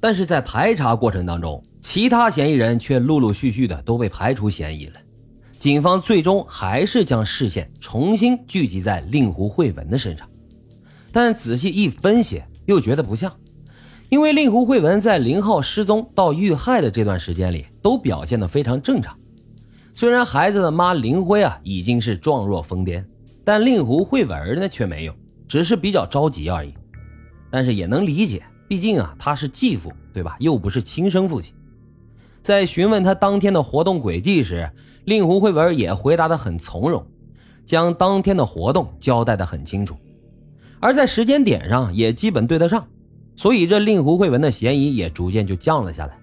但是在排查过程当中，其他嫌疑人却陆陆续续的都被排除嫌疑了。警方最终还是将视线重新聚集在令狐慧文的身上，但仔细一分析，又觉得不像，因为令狐慧文在林浩失踪到遇害的这段时间里，都表现得非常正常。虽然孩子的妈林辉啊已经是状若疯癫，但令狐慧文呢却没有，只是比较着急而已。但是也能理解，毕竟啊他是继父，对吧？又不是亲生父亲。在询问他当天的活动轨迹时，令狐慧文也回答得很从容，将当天的活动交代得很清楚，而在时间点上也基本对得上，所以这令狐慧文的嫌疑也逐渐就降了下来。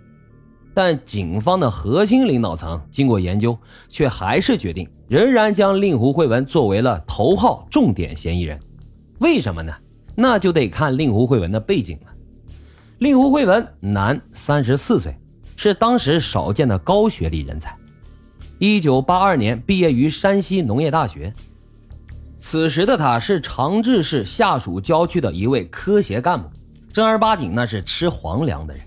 但警方的核心领导层经过研究，却还是决定仍然将令狐慧文作为了头号重点嫌疑人。为什么呢？那就得看令狐慧文的背景了。令狐慧文，男，三十四岁。是当时少见的高学历人才，一九八二年毕业于山西农业大学。此时的他是长治市下属郊区的一位科协干部，正儿八经那是吃皇粮的人。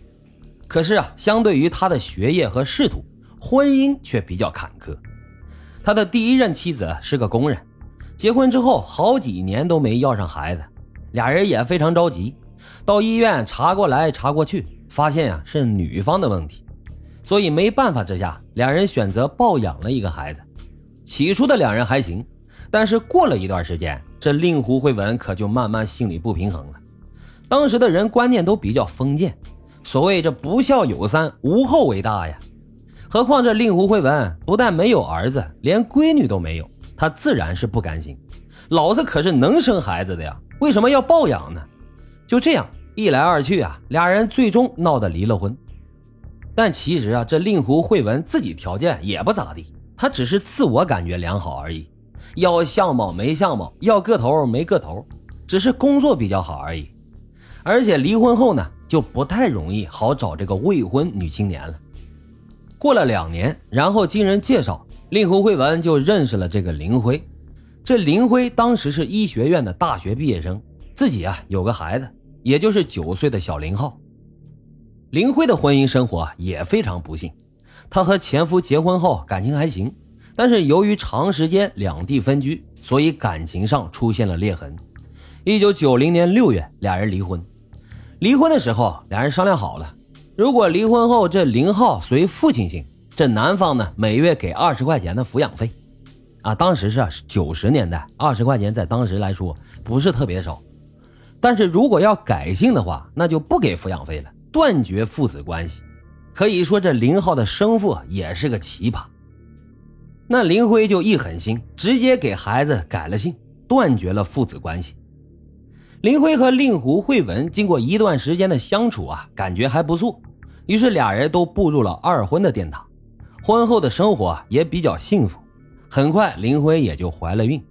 可是啊，相对于他的学业和仕途，婚姻却比较坎坷。他的第一任妻子是个工人，结婚之后好几年都没要上孩子，俩人也非常着急，到医院查过来查过去，发现呀是女方的问题。所以没办法之下，两人选择抱养了一个孩子。起初的两人还行，但是过了一段时间，这令狐慧文可就慢慢心里不平衡了。当时的人观念都比较封建，所谓这不孝有三，无后为大呀。何况这令狐慧文不但没有儿子，连闺女都没有，他自然是不甘心。老子可是能生孩子的呀，为什么要抱养呢？就这样一来二去啊，俩人最终闹得离了婚。但其实啊，这令狐慧文自己条件也不咋地，他只是自我感觉良好而已。要相貌没相貌，要个头没个头，只是工作比较好而已。而且离婚后呢，就不太容易好找这个未婚女青年了。过了两年，然后经人介绍，令狐慧文就认识了这个林辉。这林辉当时是医学院的大学毕业生，自己啊有个孩子，也就是九岁的小林浩。林辉的婚姻生活也非常不幸，她和前夫结婚后感情还行，但是由于长时间两地分居，所以感情上出现了裂痕。一九九零年六月，俩人离婚。离婚的时候，俩人商量好了，如果离婚后这林浩随父亲姓，这男方呢每月给二十块钱的抚养费。啊，当时是九十年代，二十块钱在当时来说不是特别少。但是如果要改姓的话，那就不给抚养费了。断绝父子关系，可以说这林浩的生父也是个奇葩。那林辉就一狠心，直接给孩子改了姓，断绝了父子关系。林辉和令狐慧文经过一段时间的相处啊，感觉还不错，于是俩人都步入了二婚的殿堂。婚后的生活也比较幸福。很快，林辉也就怀了孕。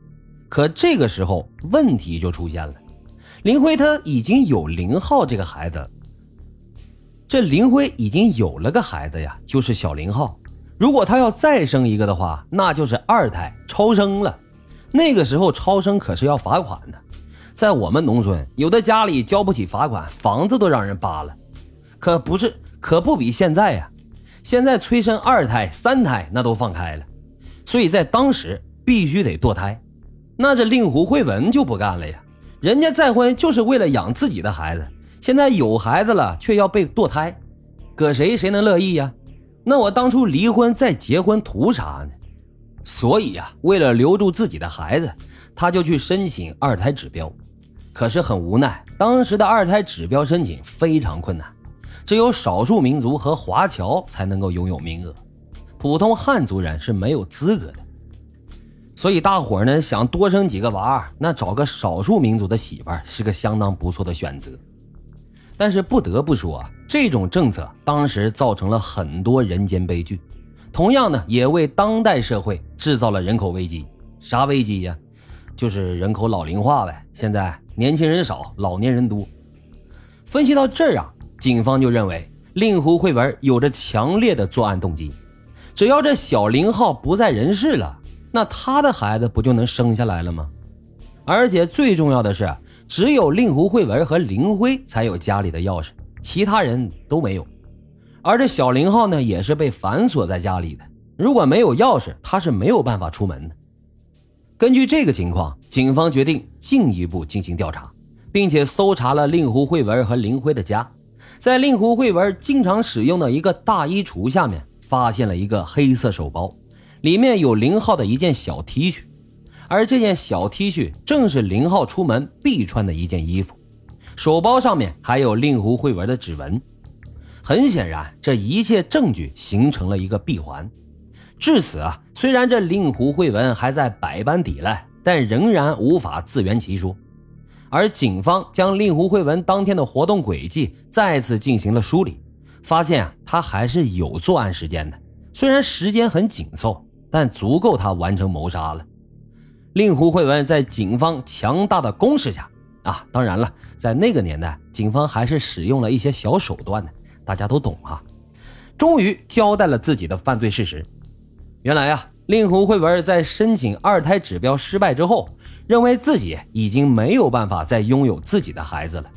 可这个时候问题就出现了，林辉他已经有林浩这个孩子。这林辉已经有了个孩子呀，就是小林浩。如果他要再生一个的话，那就是二胎超生了。那个时候超生可是要罚款的，在我们农村，有的家里交不起罚款，房子都让人扒了。可不是，可不比现在呀。现在催生二胎、三胎那都放开了，所以在当时必须得堕胎。那这令狐慧文就不干了呀，人家再婚就是为了养自己的孩子。现在有孩子了，却要被堕胎，搁谁谁能乐意呀？那我当初离婚再结婚图啥呢？所以呀，为了留住自己的孩子，他就去申请二胎指标。可是很无奈，当时的二胎指标申请非常困难，只有少数民族和华侨才能够拥有名额，普通汉族人是没有资格的。所以大伙呢想多生几个娃，那找个少数民族的媳妇儿是个相当不错的选择。但是不得不说啊，这种政策当时造成了很多人间悲剧，同样呢，也为当代社会制造了人口危机。啥危机呀？就是人口老龄化呗。现在年轻人少，老年人多。分析到这儿啊，警方就认为令狐慧文有着强烈的作案动机。只要这小林浩不在人世了，那他的孩子不就能生下来了吗？而且最重要的是。只有令狐慧文和林辉才有家里的钥匙，其他人都没有。而这小林浩呢，也是被反锁在家里的。如果没有钥匙，他是没有办法出门的。根据这个情况，警方决定进一步进行调查，并且搜查了令狐慧文和林辉的家。在令狐慧文经常使用的一个大衣橱下面，发现了一个黑色手包，里面有林浩的一件小 T 恤，而这件小 T 恤正是林浩出门必穿的一件衣服。手包上面还有令狐慧文的指纹。很显然，这一切证据形成了一个闭环。至此啊，虽然这令狐慧文还在百般抵赖，但仍然无法自圆其说。而警方将令狐慧文当天的活动轨迹再次进行了梳理，发现啊，他还是有作案时间的。虽然时间很紧凑，但足够他完成谋杀了。令狐慧文在警方强大的攻势下啊，当然了，在那个年代，警方还是使用了一些小手段的。大家都懂啊，终于交代了自己的犯罪事实。原来啊，令狐慧文在申请二胎指标失败之后，认为自己已经没有办法再拥有自己的孩子了，